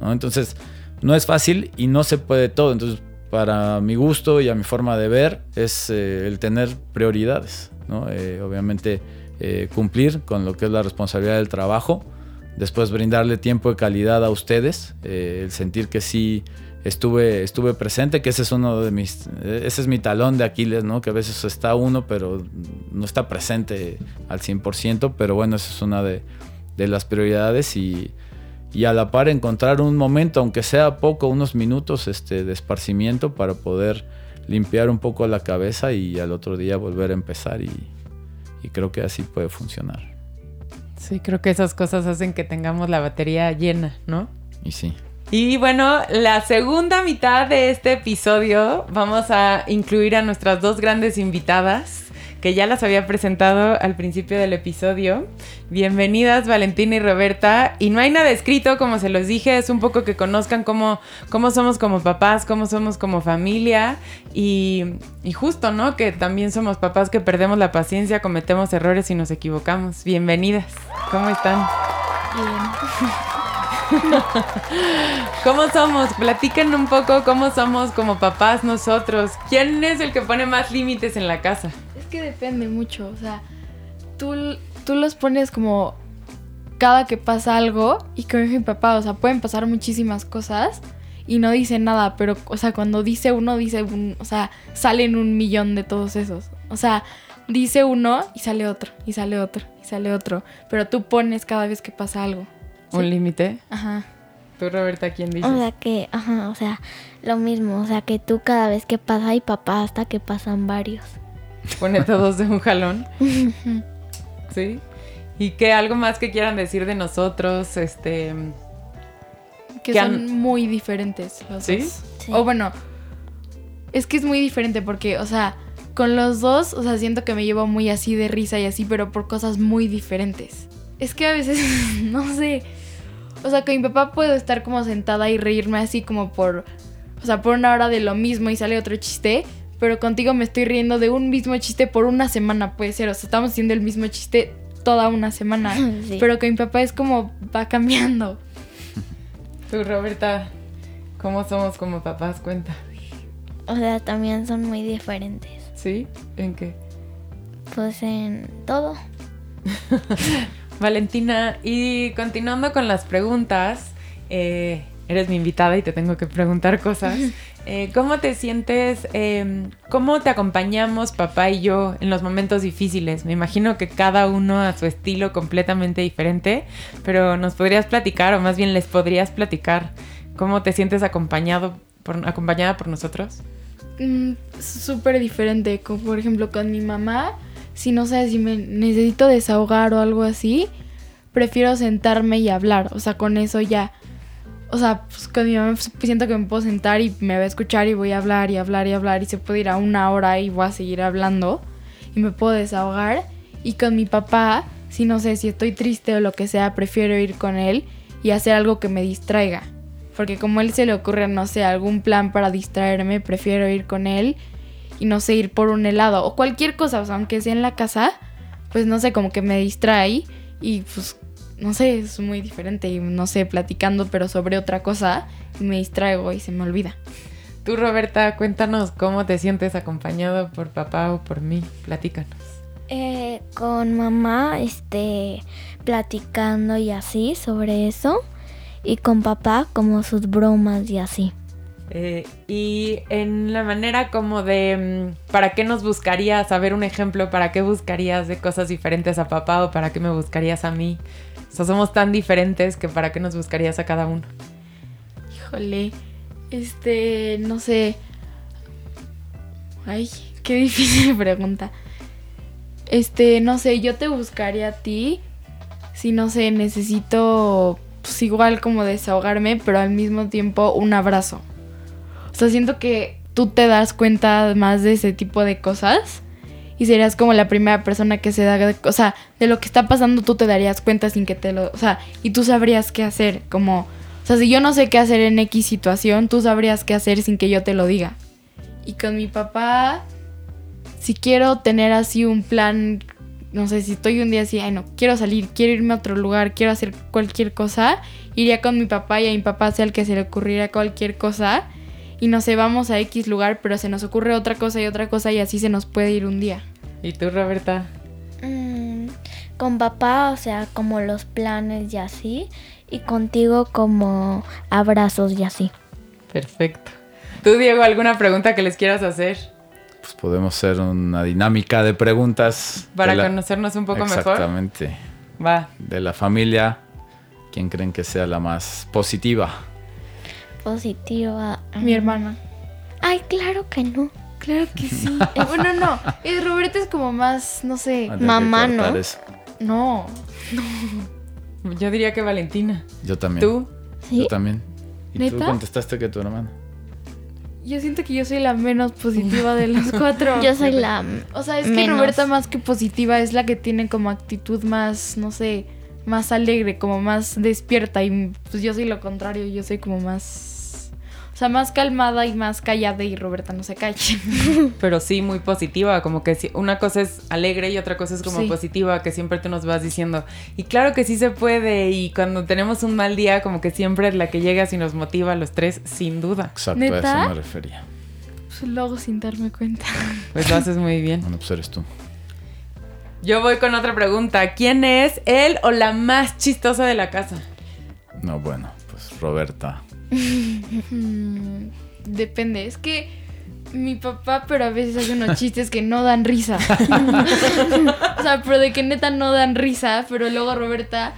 Speaker 2: ¿no? Entonces, no es fácil y no se puede todo, entonces para mi gusto y a mi forma de ver es eh, el tener prioridades, ¿no? Eh, obviamente eh, cumplir con lo que es la responsabilidad del trabajo, después brindarle tiempo de calidad a ustedes, el sentir que sí estuve, estuve presente, que ese es uno de mis, ese es mi talón de Aquiles, ¿no? Que a veces está uno, pero no está presente al 100%, pero bueno, esa es una de, las prioridades y, y, a la par encontrar un momento, aunque sea poco, unos minutos este, de esparcimiento para poder limpiar un poco la cabeza y al otro día volver a empezar y, y creo que así puede funcionar.
Speaker 1: Sí, creo que esas cosas hacen que tengamos la batería llena, ¿no?
Speaker 2: Y sí.
Speaker 1: Y bueno, la segunda mitad de este episodio vamos a incluir a nuestras dos grandes invitadas que ya las había presentado al principio del episodio. Bienvenidas Valentina y Roberta. Y no hay nada escrito, como se los dije, es un poco que conozcan cómo, cómo somos como papás, cómo somos como familia. Y, y justo, ¿no? Que también somos papás que perdemos la paciencia, cometemos errores y nos equivocamos. Bienvenidas. ¿Cómo están? Bien. ¿Cómo somos? Platiquen un poco cómo somos como papás nosotros. ¿Quién es el que pone más límites en la casa?
Speaker 3: Que depende mucho, o sea, tú, tú los pones como cada que pasa algo y con mi papá, o sea, pueden pasar muchísimas cosas y no dice nada, pero, o sea, cuando dice uno, dice un, o sea, salen un millón de todos esos. O sea, dice uno y sale otro, y sale otro, y sale otro, pero tú pones cada vez que pasa algo.
Speaker 1: ¿Un límite?
Speaker 3: Ajá.
Speaker 1: ¿Tú, Roberta, quién dices?
Speaker 4: O sea que, ajá, o sea, lo mismo, o sea que tú cada vez que pasa y papá hasta que pasan varios.
Speaker 1: Pone todos de un jalón. ¿Sí? ¿Y qué algo más que quieran decir de nosotros? Este.
Speaker 3: Que, son muy diferentes los ¿Sí? dos. ¿Sí? O bueno, es que es muy diferente porque, o sea, con los dos, o sea, siento que me llevo muy así de risa y así, pero por cosas muy diferentes. Es que a veces, no sé. O sea, con mi papá puedo estar como sentada y reírme así como por. O sea, por una hora de lo mismo y sale otro chiste pero contigo me estoy riendo de un mismo chiste por una semana, puede ser. O sea, estamos haciendo el mismo chiste toda una semana. Pero que mi papá es como va cambiando.
Speaker 1: Tú, Roberta, ¿cómo somos como papás? Cuenta.
Speaker 4: O sea, también son muy diferentes.
Speaker 1: ¿Sí? ¿En qué?
Speaker 4: Pues en todo.
Speaker 1: Valentina, y continuando con las preguntas, eh, eres mi invitada y te tengo que preguntar cosas. Eh, ¿Cómo te sientes? Em, ¿Cómo te acompañamos papá y yo en los momentos difíciles? Me imagino que cada uno a su estilo completamente diferente, pero nos podrías platicar, o más bien les podrías platicar, cómo te sientes acompañado acompañada por nosotros.
Speaker 3: Mm, súper diferente, como por ejemplo con mi mamá, si no sé si me necesito desahogar o algo así, prefiero sentarme y hablar, o sea, con eso ya o sea, pues con mi mamá siento que me puedo sentar y me va a escuchar y voy a hablar y hablar y hablar y se puede ir a una hora y voy a seguir hablando y me puedo desahogar. Y con mi papá, si no sé, si estoy triste o lo que sea, prefiero ir con él y hacer algo que me distraiga. Porque como él se le ocurre, no sé, algún plan para distraerme, prefiero ir con él y no sé, ir por un helado o cualquier cosa, o sea, aunque sea en la casa, pues no sé, como que me distrae y pues no sé, es muy diferente y no sé, platicando pero sobre otra cosa me distraigo y se me olvida.
Speaker 1: Tú, Roberta, cuéntanos cómo te sientes acompañado por papá o por mí. Platícanos.
Speaker 4: Eh, con mamá, este, platicando y así sobre eso. Y con papá, como sus bromas y así.
Speaker 1: Eh, y en la manera como de, mm, ¿para qué nos buscarías? A ver un ejemplo, ¿para qué buscarías de cosas diferentes a papá o para qué me buscarías a mí? O sea, somos tan diferentes que ¿para qué nos buscarías a cada uno?
Speaker 3: Híjole, este, no sé. Ay, qué difícil pregunta. Este, no sé, yo te buscaría a ti si no sé, necesito pues igual como desahogarme, pero al mismo tiempo un abrazo. O sea, siento que tú te das cuenta más de ese tipo de cosas y serías como la primera persona que se da, o sea, de lo que está pasando tú te darías cuenta sin que te lo, o sea, y tú sabrías qué hacer, como, o sea, si yo no sé qué hacer en X situación, tú sabrías qué hacer sin que yo te lo diga. Y con mi papá, si quiero tener así un plan, no sé, si estoy un día así, ay no, quiero salir, quiero irme a otro lugar, quiero hacer cualquier cosa, iría con mi papá y a mi papá sea el que se le ocurriera cualquier cosa y no sé, vamos a X lugar, pero se nos ocurre otra cosa y otra cosa y así se nos puede ir un día.
Speaker 1: ¿Y tú, Roberta?
Speaker 4: Mm, con papá, o sea, como los planes y así. Y contigo como abrazos y así.
Speaker 1: Perfecto. ¿Tú, Diego, alguna pregunta que les quieras hacer?
Speaker 2: Pues podemos hacer una dinámica de preguntas.
Speaker 1: Para
Speaker 2: de la-
Speaker 1: conocernos un poco mejor.
Speaker 2: Exactamente.
Speaker 1: Va.
Speaker 2: De la familia, ¿quién creen que sea la más positiva?
Speaker 4: Positiva.
Speaker 3: Mi hermana.
Speaker 4: Ay, claro que no.
Speaker 3: Claro que sí. Eh, bueno, no. Eh, Roberta es como más, no sé.
Speaker 4: Mamá, ¿no?
Speaker 2: eso.
Speaker 3: No.
Speaker 1: Yo diría que Valentina.
Speaker 2: Yo también.
Speaker 1: ¿Tú?
Speaker 4: ¿Sí?
Speaker 2: Yo también. Y tú contestaste que tu hermana.
Speaker 3: Yo siento que yo soy la menos positiva de los cuatro.
Speaker 4: Yo soy la...
Speaker 3: O sea, es que
Speaker 4: menos.
Speaker 3: Roberta más que positiva es la que tiene como actitud más, no sé, más alegre, como más despierta. Y pues yo soy lo contrario, yo soy como más... O sea, más calmada y más callada y Roberta no se calla.
Speaker 1: Pero sí, muy positiva, como que sí, una cosa es alegre y otra cosa es como
Speaker 3: Sí.
Speaker 1: positiva, que siempre tú nos vas diciendo. Y claro que sí se puede, y cuando tenemos un mal día, como que siempre es la que llegas y nos motiva a los tres, sin duda.
Speaker 2: Exacto,
Speaker 3: ¿Neta?
Speaker 2: a eso me refería.
Speaker 3: Pues luego sin darme cuenta.
Speaker 1: Pues lo haces muy bien.
Speaker 2: Bueno, pues eres tú.
Speaker 1: Yo voy con otra pregunta. ¿Quién es él o la más chistosa de la casa?
Speaker 2: No, bueno, pues Roberta.
Speaker 3: Depende, es que mi papá, pero a veces hace unos chistes que no dan risa. o sea, pero de que neta no dan risa, pero luego Roberta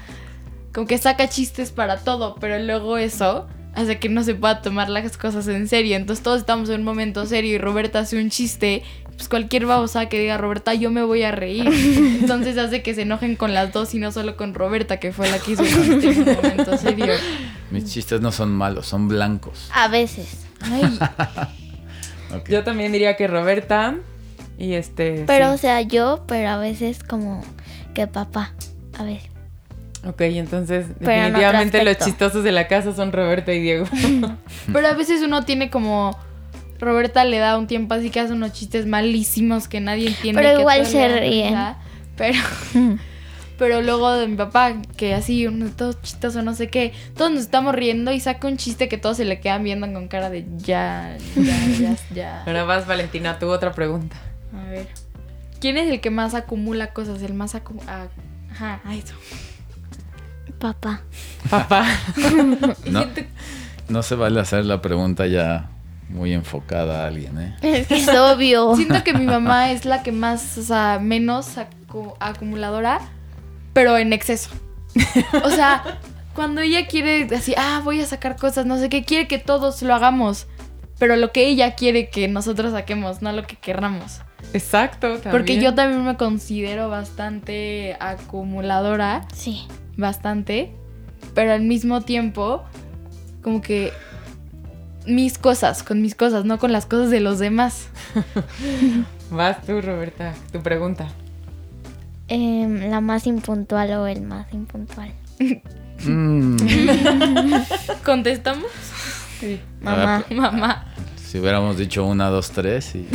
Speaker 3: como que saca chistes para todo, pero luego eso hace que no se pueda tomar las cosas en serio. Entonces todos estamos en un momento serio y Roberta hace un chiste, pues cualquier babosa que diga Roberta, yo me voy a reír. Entonces hace que se enojen con las dos y no solo con Roberta, que fue la que hizo el chiste en un momento serio.
Speaker 2: Mis chistes no son malos, son blancos.
Speaker 4: A veces.
Speaker 3: Ay.
Speaker 1: Yo también diría que Roberta. Y este.
Speaker 4: Pero, o sea, yo, pero a veces como que papá. A ver.
Speaker 1: Ok, entonces,
Speaker 4: Pero en otro
Speaker 1: definitivamente los chistosos de la casa son Roberta y Diego.
Speaker 3: Pero a veces uno tiene como. Roberta le da un tiempo así que hace unos chistes malísimos que nadie entiende.
Speaker 4: Pero
Speaker 3: que
Speaker 4: igual
Speaker 3: todos
Speaker 4: se ríen.
Speaker 3: risa. Pero. Pero luego de mi papá, que así, uno todo chistoso, no sé qué. Todos nos estamos riendo y saca un chiste que todos se le quedan viendo con cara de ya, ya, ya, ya.
Speaker 1: Ahora vas, Valentina, tuvo otra pregunta.
Speaker 3: A ver. ¿Quién es el que más acumula cosas? El más acumula. Ajá, a eso.
Speaker 4: Papá.
Speaker 1: Papá.
Speaker 2: No, no se vale hacer la pregunta ya muy enfocada a alguien, ¿eh?
Speaker 4: Es que es obvio.
Speaker 3: Siento que mi mamá es la que más, o sea, menos acu- acumuladora, pero en exceso. O sea, cuando ella quiere así, ah, voy a sacar cosas, no sé qué, quiere que todos lo hagamos, pero lo que ella quiere que nosotros saquemos, no lo que querramos.
Speaker 1: Exacto. También.
Speaker 3: Porque yo también me considero bastante acumuladora,
Speaker 4: Sí.
Speaker 3: bastante, pero al mismo tiempo, como que mis cosas, con mis cosas, no con las cosas de los demás.
Speaker 1: Vas tú, Roberta. Tu pregunta.
Speaker 4: Em, la más impuntual o el más impuntual.
Speaker 2: Mm,
Speaker 3: ¿Contestamos?
Speaker 4: Mamá.
Speaker 3: Mamá.
Speaker 2: si hubiéramos dicho una, dos, tres y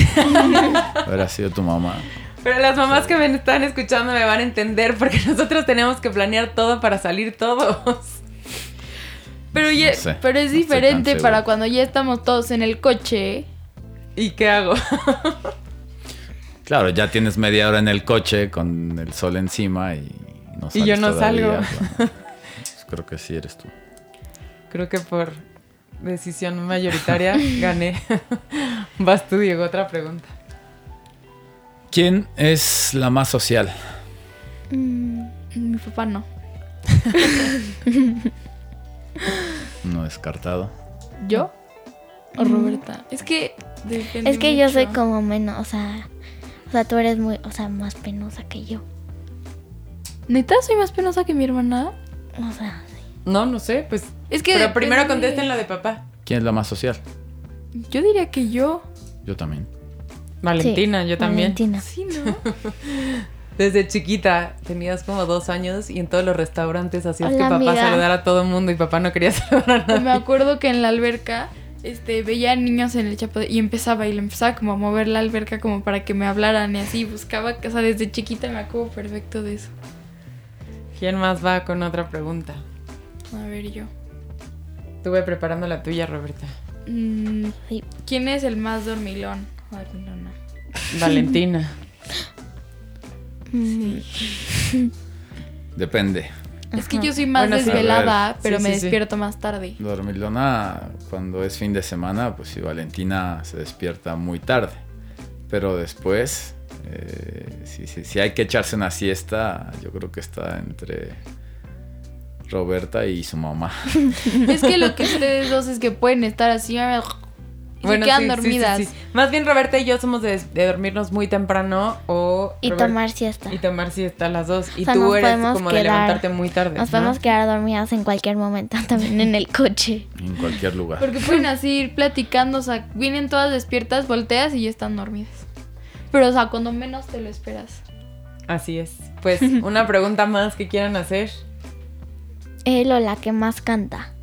Speaker 2: hubiera sido tu mamá.
Speaker 1: Pero las mamás que me están escuchando me van a entender porque nosotros tenemos que planear todo para salir todos.
Speaker 3: Pero, ya-
Speaker 2: No sé,
Speaker 3: pero es diferente para cuando ya estamos todos en el coche.
Speaker 1: ¿Y qué hago?
Speaker 2: Claro, ya tienes media hora en el coche con el sol encima y no
Speaker 1: Y yo
Speaker 2: sales
Speaker 1: no
Speaker 2: todavía,
Speaker 1: salgo.
Speaker 2: bueno. Pues creo que sí eres tú.
Speaker 1: Creo que por decisión mayoritaria gané. Vas tú, Diego, otra pregunta.
Speaker 2: ¿Quién es la más social?
Speaker 4: Mm,
Speaker 3: Mi papá no.
Speaker 2: No descartado.
Speaker 3: ¿Yo? ¿O Roberta? Es que depende
Speaker 4: Es que yo soy como menos, o sea, o sea, tú eres muy, o sea, más penosa que yo.
Speaker 3: ¿Neta soy más penosa que mi hermana?
Speaker 4: O sea,
Speaker 1: No, no sé, pues.
Speaker 3: Es que
Speaker 1: Pero primero
Speaker 3: depende.
Speaker 1: contesten la de papá.
Speaker 2: ¿Quién es la más social?
Speaker 3: Yo diría que yo.
Speaker 2: Yo también.
Speaker 1: Valentina,
Speaker 4: sí,
Speaker 1: yo también.
Speaker 4: Valentina.
Speaker 3: Sí, ¿no?
Speaker 1: Desde chiquita, tenías como dos años y en todos los restaurantes hacías que papá
Speaker 4: amiga.
Speaker 1: saludara a todo el mundo y papá no quería saludar a nadie.
Speaker 3: Me acuerdo que en la alberca este, veía niños en el chapo y empezaba y le empezaba como a mover la alberca como para que me hablaran y así buscaba, o sea, desde chiquita me acuerdo perfecto de eso.
Speaker 1: ¿Quién más va con otra pregunta?
Speaker 3: A ver yo.
Speaker 1: Estuve preparando la tuya, Roberta.
Speaker 3: Mm,
Speaker 4: Sí.
Speaker 3: ¿Quién es el más dormilón? o dormilona?
Speaker 1: Valentina.
Speaker 4: Mm,
Speaker 2: Depende.
Speaker 3: Es que yo soy más
Speaker 1: Bueno,
Speaker 3: desvelada, pero
Speaker 1: sí,
Speaker 3: me
Speaker 1: sí, sí.
Speaker 3: despierto más tarde.
Speaker 2: Dormilona, cuando es fin de semana, pues sí, Valentina se despierta muy tarde. Pero después, eh, si, si- si hay que echarse una siesta, yo creo que está entre Roberta y su mamá.
Speaker 3: Es que lo que ustedes dos es que pueden estar así y se quedan
Speaker 1: sí, sí,
Speaker 3: dormidas.
Speaker 1: sí, sí. Más bien Roberta y yo somos de, de dormirnos muy temprano o...
Speaker 4: y
Speaker 1: Robert-
Speaker 4: tomar siesta.
Speaker 1: Y tomar siesta las dos. Y
Speaker 4: O sea,
Speaker 1: tú eres como de levantarte muy tarde.
Speaker 4: Nos
Speaker 1: ¿no?
Speaker 4: podemos quedar dormidas en cualquier momento, también en el coche.
Speaker 2: En cualquier lugar.
Speaker 3: Porque pueden así ir platicando, o sea, vienen todas despiertas, volteas y ya están dormidas. Pero, o sea, cuando menos te lo esperas.
Speaker 1: Así es. Pues una pregunta más que quieran hacer.
Speaker 4: Él o la que más canta.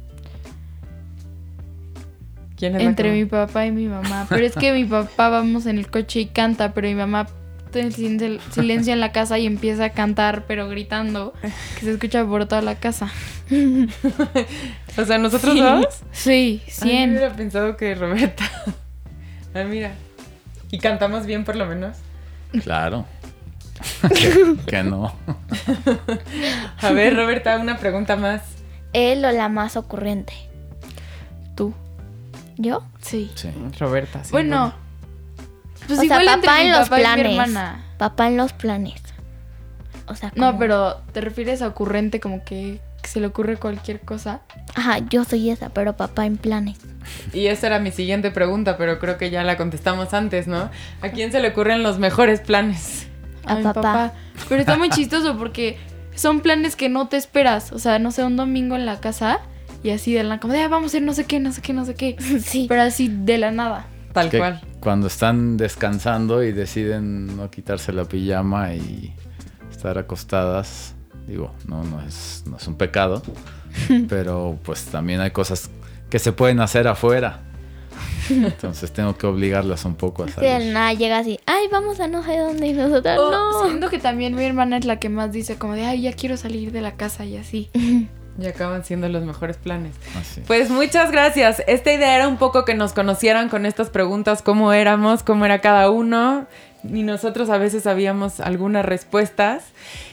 Speaker 1: ¿Quién es la
Speaker 3: Entre
Speaker 1: que-
Speaker 3: mi papá y mi mamá. Pero es que mi papá vamos en el coche y canta, pero mi mamá silencio en la casa y empieza a cantar, pero gritando, que se escucha por toda la casa.
Speaker 1: O sea, nosotros
Speaker 3: Sí.
Speaker 1: dos.
Speaker 3: Sí,
Speaker 1: Ay, yo
Speaker 3: 100.
Speaker 1: hubiera pensado que Roberta. Ah, mira. Y cantamos bien por lo menos.
Speaker 2: Claro. que, que no.
Speaker 1: A ver, Roberta, una pregunta más.
Speaker 4: Él o la más ocurrente. ¿Yo?
Speaker 3: Sí.
Speaker 2: Sí.
Speaker 1: Roberta, sí.
Speaker 3: Bueno, pues
Speaker 4: o sea,
Speaker 3: igual entre
Speaker 4: papá
Speaker 3: mi
Speaker 4: en los
Speaker 3: papá y mi
Speaker 4: planes.
Speaker 3: hermana.
Speaker 4: Papá en los planes. O sea,
Speaker 3: No, pero te refieres a ocurrente como que, que se le ocurre cualquier cosa.
Speaker 4: Ajá, yo soy esa, pero papá en planes.
Speaker 1: Y esa era mi siguiente pregunta, pero creo que ya la contestamos antes, ¿no? ¿A quién se le ocurren los mejores planes?
Speaker 4: A
Speaker 3: mi
Speaker 4: papá.
Speaker 3: Pero está muy chistoso porque son planes que no te esperas. O sea, no sé, un domingo en la casa y así de la como de "Ah, vamos a ir no sé qué, no sé qué, no sé qué.
Speaker 4: Sí.
Speaker 3: Pero así de la nada.
Speaker 1: Tal
Speaker 2: Que
Speaker 1: cual.
Speaker 2: Cuando están descansando y deciden no quitarse la pijama y estar acostadas, digo, no, no es, no es un pecado, pero pues también hay cosas que se pueden hacer afuera. Entonces tengo que obligarlas un poco a
Speaker 4: Sí, de la
Speaker 2: salir.
Speaker 4: nada llega así, ay, vamos a no sé dónde y nosotras
Speaker 3: O
Speaker 4: no.
Speaker 3: Siento que también mi hermana es la que más dice como de, ay, ya quiero salir de la casa y así.
Speaker 1: Y acaban siendo los mejores planes.
Speaker 2: Así.
Speaker 1: Pues muchas gracias. Esta idea era un poco que nos conocieran con estas preguntas, cómo éramos, cómo era cada uno. Y nosotros a veces sabíamos algunas respuestas.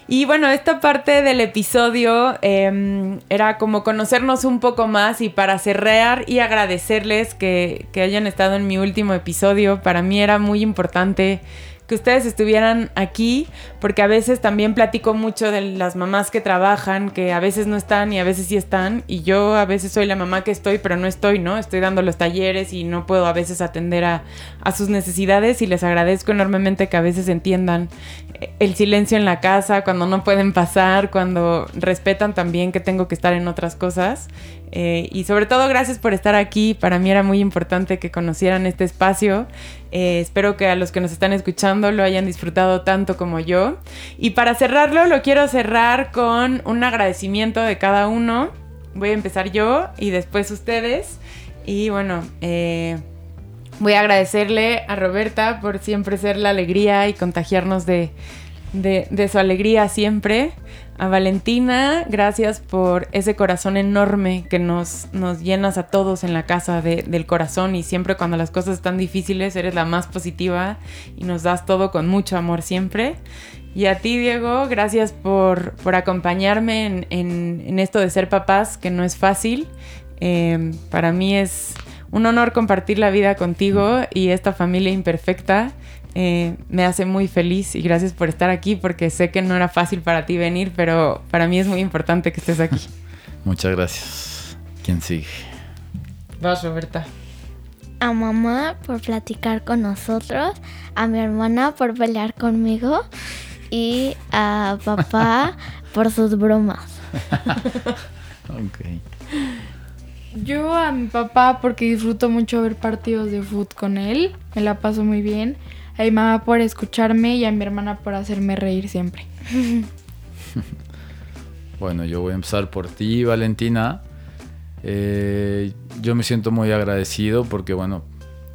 Speaker 1: Y bueno, esta parte del episodio eh, era como conocernos un poco más y para cerrar y agradecerles que, que hayan estado en mi último episodio. Para mí era muy importante que ustedes estuvieran aquí, porque a veces también platico mucho de las mamás que trabajan, que a veces no están y a veces sí están, y yo a veces soy la mamá que estoy, pero no estoy, ¿no? Estoy dando los talleres y no puedo a veces atender a, a sus necesidades y les agradezco enormemente que a veces entiendan el silencio en la casa, cuando no pueden pasar, cuando respetan también que tengo que estar en otras cosas. Eh, y sobre todo gracias por estar aquí. Para mí era muy importante que conocieran este espacio. Eh, espero que a los que nos están escuchando lo hayan disfrutado tanto como yo. Y para cerrarlo, lo quiero cerrar con un agradecimiento de cada uno. Voy a empezar yo y después ustedes. Y bueno, eh, voy a agradecerle a Roberta por siempre ser la alegría y contagiarnos de, de, de su alegría siempre. A Valentina, gracias por ese corazón enorme que nos, nos llenas a todos en la casa de- del corazón y siempre cuando las cosas están difíciles eres la más positiva y nos das todo con mucho amor siempre. Y a ti, Diego, gracias por, por acompañarme en, en- esto de ser papás, que no es fácil. Eh, para mí es un honor compartir la vida contigo y esta familia imperfecta. Eh, me hace muy feliz y gracias por estar aquí porque sé que no era fácil para ti venir, pero para mí es muy importante que estés aquí.
Speaker 2: Muchas gracias. ¿Quién sigue?
Speaker 1: Vas, Roberta.
Speaker 4: A mamá por platicar con nosotros, a mi hermana por pelear conmigo y a papá por sus bromas.
Speaker 2: Ok.
Speaker 3: Yo a mi papá porque disfruto mucho ver partidos de fútbol con él, me la paso muy bien. A mi mamá por escucharme y a mi hermana por hacerme reír siempre.
Speaker 2: Bueno, yo voy a empezar por ti, Valentina. Eh, yo me siento muy agradecido porque, bueno,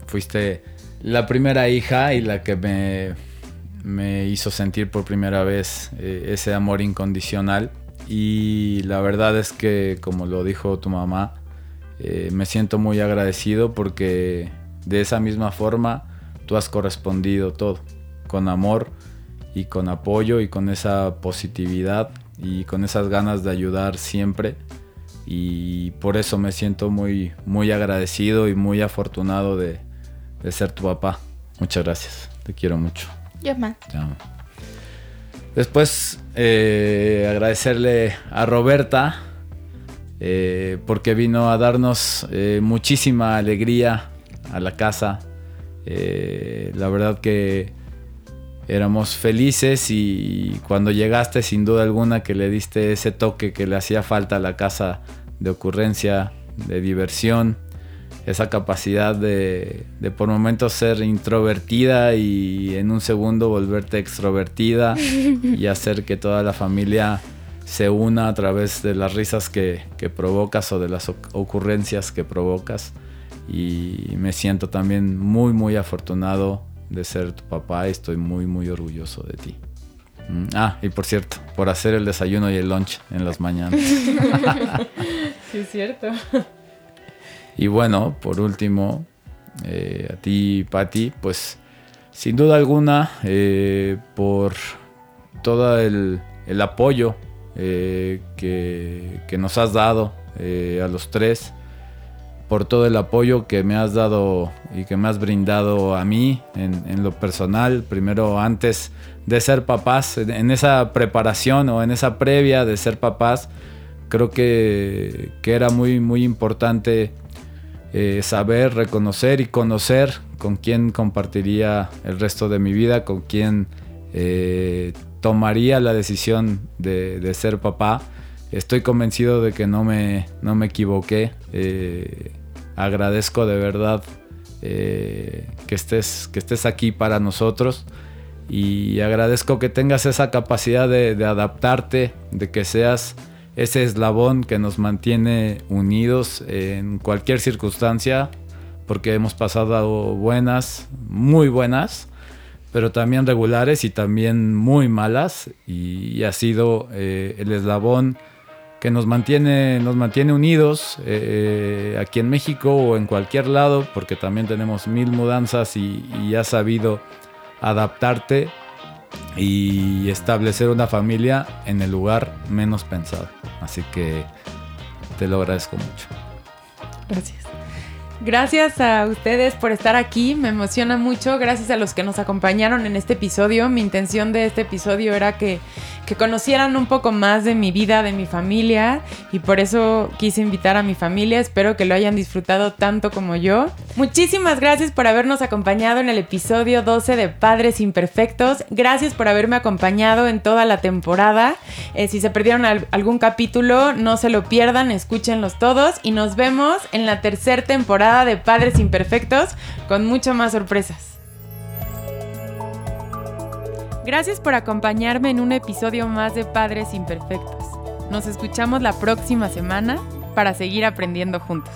Speaker 2: fuiste la primera hija y la que me, me hizo sentir por primera vez eh, ese amor incondicional. Y la verdad es que, como lo dijo tu mamá, eh, me siento muy agradecido porque de esa misma forma tú has correspondido todo, con amor y con apoyo y con esa positividad y con esas ganas de ayudar siempre. Y por eso me siento muy, muy agradecido y muy afortunado de, de ser tu papá. Muchas gracias, te quiero mucho.
Speaker 3: Yo más.
Speaker 2: Después eh, agradecerle a Roberta eh, porque vino a darnos eh, muchísima alegría a la casa. Eh, la verdad que éramos felices y cuando llegaste sin duda alguna que le diste ese toque que le hacía falta a la casa de ocurrencia, de diversión, esa capacidad de, de por momentos ser introvertida y en un segundo volverte extrovertida y hacer que toda la familia se una a través de las risas que, que provocas o de las oc- ocurrencias que provocas. Y me siento también muy, muy afortunado de ser tu papá y estoy muy, muy orgulloso de ti. Mm, Ah, y por cierto, por hacer el desayuno y el lunch en las mañanas.
Speaker 1: Sí, es cierto.
Speaker 2: Y bueno, por último, eh, a ti, Patti, pues sin duda alguna, eh, por todo el, el apoyo eh, que, que nos has dado a los tres, por todo el apoyo que me has dado y que me has brindado a mí en, lo personal, primero antes de ser papás, en, en esa preparación o en esa previa de ser papás, creo que, que era muy, muy importante eh, saber, reconocer y conocer con quién compartiría el resto de mi vida, con quién eh, tomaría la decisión de, de ser papá. Estoy convencido de que no me, no me equivoqué. Eh, agradezco de verdad eh, que, estés, que estés aquí para nosotros y agradezco que tengas esa capacidad de, adaptarte, de que seas ese eslabón que nos mantiene unidos en cualquier circunstancia, porque hemos pasado buenas, muy buenas, pero también regulares y también muy malas, y ha sido eh, el eslabón que nos mantiene, nos mantiene unidos eh, aquí en México o en cualquier lado, porque también tenemos mil mudanzas y, y has sabido adaptarte y establecer una familia en el lugar menos pensado. Así que te lo agradezco mucho.
Speaker 1: Gracias. Gracias a ustedes por estar aquí, me emociona mucho, gracias a los que nos acompañaron en este episodio. Mi intención de este episodio era que, que conocieran un poco más de mi vida, de mi familia, y por eso quise invitar a mi familia. Espero que lo hayan disfrutado tanto como yo. Muchísimas gracias por habernos acompañado en el episodio 12 de Padres Imperfectos. Gracias por haberme acompañado en toda la temporada. Eh, si se perdieron al- algún capítulo, no se lo pierdan, escúchenlos todos y nos vemos en la tercera de Padres Imperfectos con mucho más sorpresas. Gracias por acompañarme en un episodio más de Padres Imperfectos. Nos escuchamos la próxima semana para seguir aprendiendo juntos.